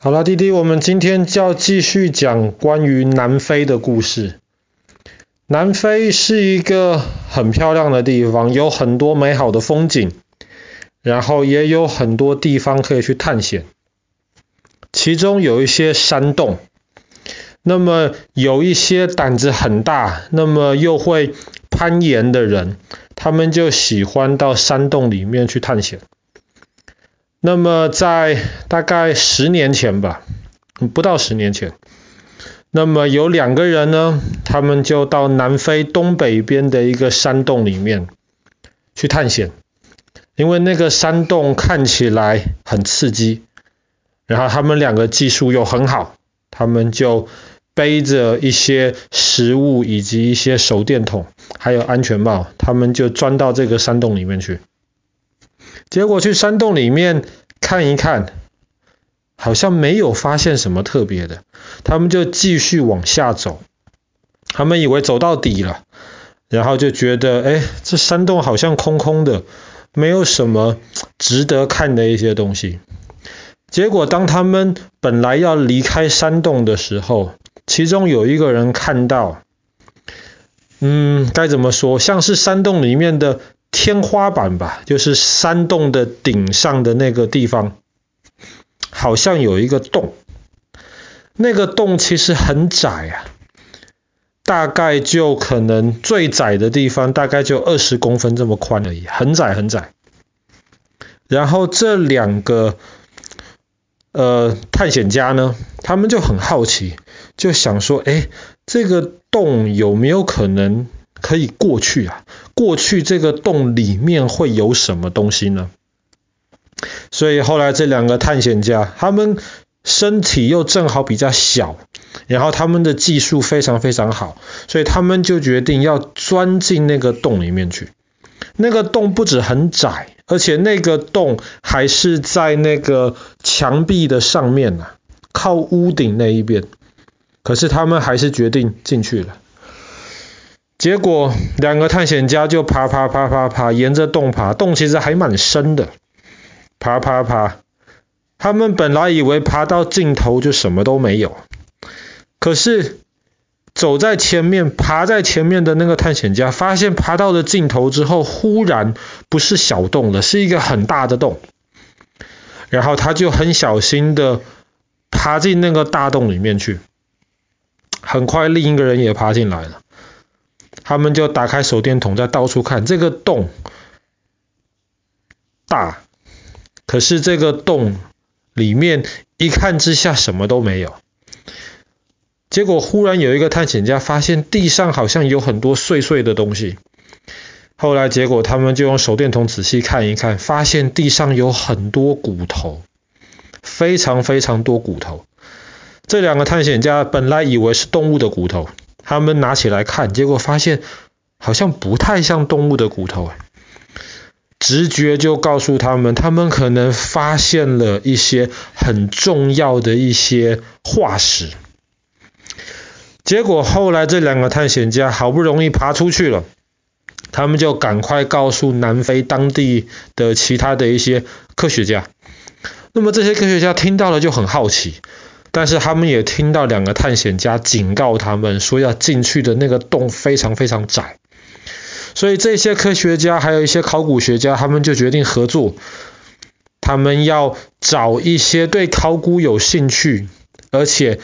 好了，弟弟，我们今天就要继续讲关于南非的故事。南非是一个很漂亮的地方，有很多美好的风景，然后也有很多地方可以去探险。其中有一些山洞，那么有一些胆子很大，那么又会攀岩的人，他们就喜欢到山洞里面去探险。那么在大概十年前吧，不到十年前，那么有两个人呢，他们就到南非东北边的一个山洞里面去探险，因为那个山洞看起来很刺激，然后他们两个技术又很好，他们就背着一些食物以及一些手电筒，还有安全帽，他们就钻到这个山洞里面去。结果去山洞里面看一看，好像没有发现什么特别的，他们就继续往下走。他们以为走到底了，然后就觉得，哎，这山洞好像空空的，没有什么值得看的一些东西。结果当他们本来要离开山洞的时候，其中有一个人看到，嗯，该怎么说，像是山洞里面的。天花板吧，就是山洞的顶上的那个地方，好像有一个洞。那个洞其实很窄啊，大概就可能最窄的地方大概就二十公分这么宽而已，很窄很窄。然后这两个呃探险家呢，他们就很好奇，就想说，哎，这个洞有没有可能可以过去啊？过去这个洞里面会有什么东西呢？所以后来这两个探险家，他们身体又正好比较小，然后他们的技术非常非常好，所以他们就决定要钻进那个洞里面去。那个洞不止很窄，而且那个洞还是在那个墙壁的上面呢，靠屋顶那一边。可是他们还是决定进去了。结果两个探险家就爬爬爬爬爬，沿着洞爬，洞其实还蛮深的。爬爬爬，他们本来以为爬到尽头就什么都没有，可是走在前面，爬在前面的那个探险家发现爬到了尽头之后，忽然不是小洞了，是一个很大的洞。然后他就很小心的爬进那个大洞里面去。很快另一个人也爬进来了。他们就打开手电筒，在到处看这个洞大，可是这个洞里面一看之下什么都没有。结果忽然有一个探险家发现地上好像有很多碎碎的东西。后来结果他们就用手电筒仔细看一看，发现地上有很多骨头，非常非常多骨头。这两个探险家本来以为是动物的骨头。他们拿起来看，结果发现好像不太像动物的骨头。直觉就告诉他们，他们可能发现了一些很重要的一些化石。结果后来这两个探险家好不容易爬出去了，他们就赶快告诉南非当地的其他的一些科学家。那么这些科学家听到了就很好奇。但是他们也听到两个探险家警告他们说，要进去的那个洞非常非常窄，所以这些科学家还有一些考古学家，他们就决定合作，他们要找一些对考古有兴趣，而且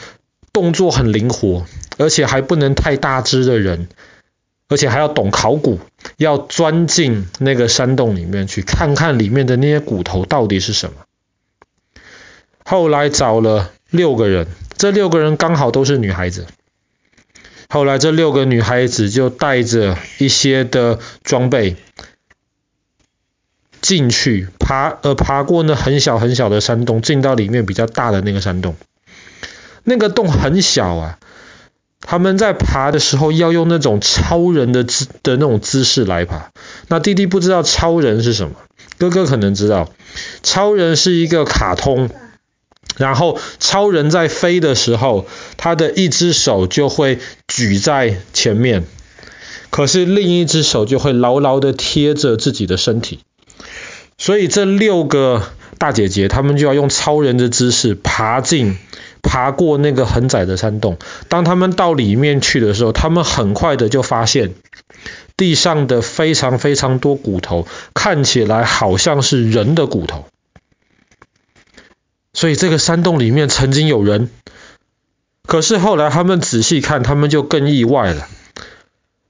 动作很灵活，而且还不能太大只的人，而且还要懂考古，要钻进那个山洞里面去看看里面的那些骨头到底是什么。后来找了。六个人，这六个人刚好都是女孩子。后来这六个女孩子就带着一些的装备进去爬，呃，爬过那很小很小的山洞，进到里面比较大的那个山洞。那个洞很小啊，他们在爬的时候要用那种超人的姿的那种姿势来爬。那弟弟不知道超人是什么，哥哥可能知道，超人是一个卡通。然后超人在飞的时候，他的一只手就会举在前面，可是另一只手就会牢牢的贴着自己的身体。所以这六个大姐姐他们就要用超人的姿势爬进、爬过那个很窄的山洞。当他们到里面去的时候，他们很快的就发现地上的非常非常多骨头，看起来好像是人的骨头。所以这个山洞里面曾经有人。可是后来他们仔细看，他们就更意外了。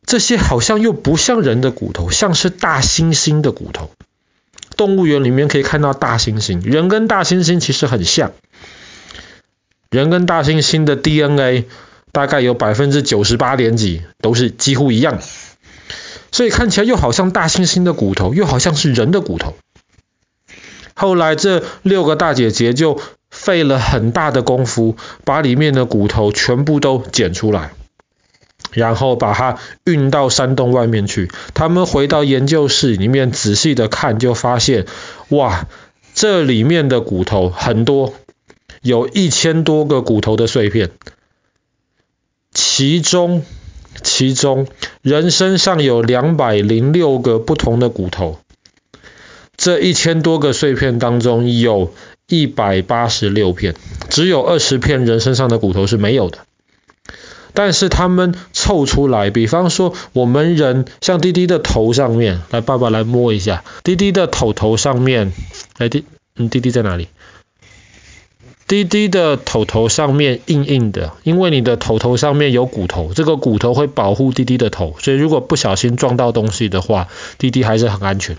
这些好像又不像人的骨头，像是大猩猩的骨头。动物园里面可以看到大猩猩，人跟大猩猩其实很像。人跟大猩猩的 DNA 大概有百分之九十八点几都是几乎一样，所以看起来又好像大猩猩的骨头，又好像是人的骨头。后来这六个大姐姐就费了很大的功夫，把里面的骨头全部都捡出来。然后把它运到山洞外面去。他们回到研究室里面仔细的看，就发现，哇，这里面的骨头很多，有一千多个骨头的碎片。其中，其中人身上有两百零六个不同的骨头。这一千多个碎片当中，有一百八十六片，只有二十片人身上的骨头是没有的。但是他们凑出来，比方说我们人像滴滴的头上面，来爸爸来摸一下，滴滴的头头上面，哎滴，嗯滴滴在哪里？滴滴的头头上面硬硬的，因为你的头头上面有骨头，这个骨头会保护滴滴的头，所以如果不小心撞到东西的话，滴滴还是很安全。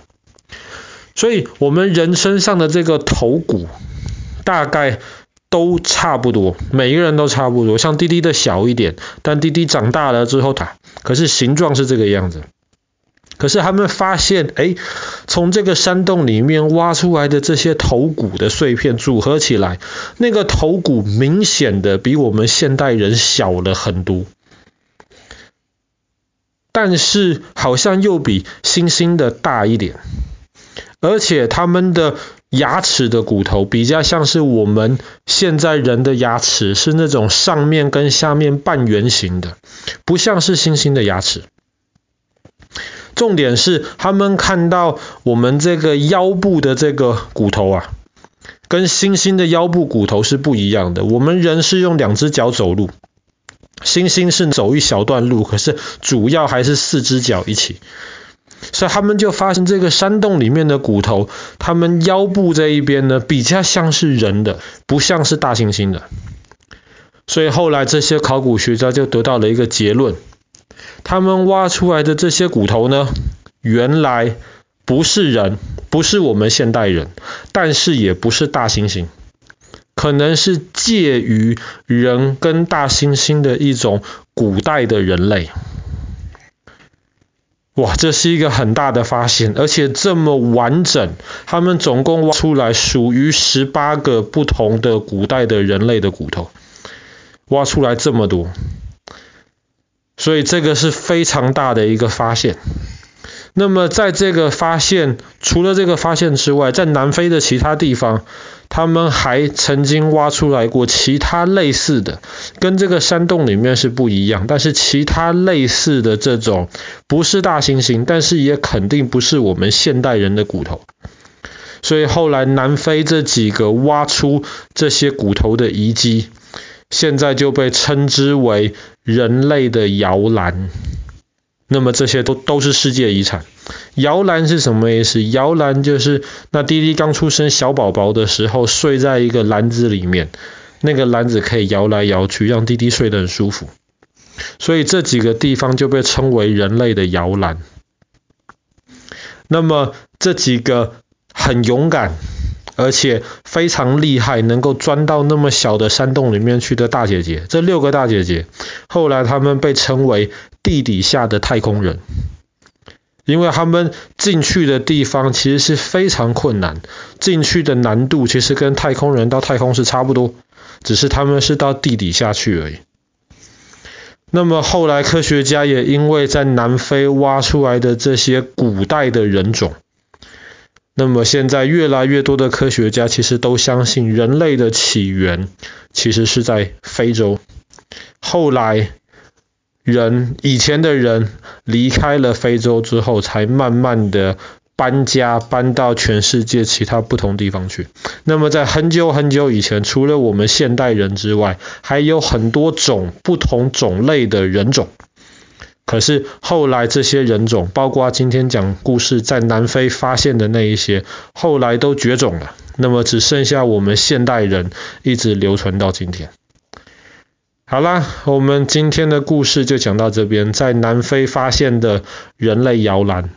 所以我们人身上的这个头骨，大概。都差不多，每一个人都差不多，像滴滴的小一点，但滴滴长大了之后，它可是形状是这个样子。可是他们发现，哎，从这个山洞里面挖出来的这些头骨的碎片组合起来，那个头骨明显的比我们现代人小了很多，但是好像又比猩猩的大一点，而且他们的。牙齿的骨头比较像是我们现在人的牙齿，是那种上面跟下面半圆形的，不像是猩猩的牙齿。重点是他们看到我们这个腰部的这个骨头啊，跟猩猩的腰部骨头是不一样的。我们人是用两只脚走路，猩猩是走一小段路，可是主要还是四只脚一起。所以他们就发现这个山洞里面的骨头，他们腰部这一边呢，比较像是人的，不像是大猩猩的。所以后来这些考古学家就得到了一个结论：他们挖出来的这些骨头呢，原来不是人，不是我们现代人，但是也不是大猩猩，可能是介于人跟大猩猩的一种古代的人类。哇，这是一个很大的发现，而且这么完整。他们总共挖出来属于十八个不同的古代的人类的骨头，挖出来这么多，所以这个是非常大的一个发现。那么在这个发现，除了这个发现之外，在南非的其他地方。他们还曾经挖出来过其他类似的，跟这个山洞里面是不一样，但是其他类似的这种不是大猩猩，但是也肯定不是我们现代人的骨头。所以后来南非这几个挖出这些骨头的遗迹，现在就被称之为人类的摇篮。那么这些都都是世界遗产。摇篮是什么意思？摇篮就是那滴滴刚出生小宝宝的时候，睡在一个篮子里面，那个篮子可以摇来摇去，让滴滴睡得很舒服。所以这几个地方就被称为人类的摇篮。那么这几个很勇敢，而且非常厉害，能够钻到那么小的山洞里面去的大姐姐，这六个大姐姐，后来她们被称为地底下的太空人。因为他们进去的地方其实是非常困难，进去的难度其实跟太空人到太空是差不多，只是他们是到地底下去而已。那么后来科学家也因为在南非挖出来的这些古代的人种，那么现在越来越多的科学家其实都相信人类的起源其实是在非洲，后来。人以前的人离开了非洲之后，才慢慢的搬家搬到全世界其他不同地方去。那么在很久很久以前，除了我们现代人之外，还有很多种不同种类的人种。可是后来这些人种，包括今天讲故事在南非发现的那一些，后来都绝种了。那么只剩下我们现代人一直流传到今天。好啦，我们今天的故事就讲到这边，在南非发现的人类摇篮。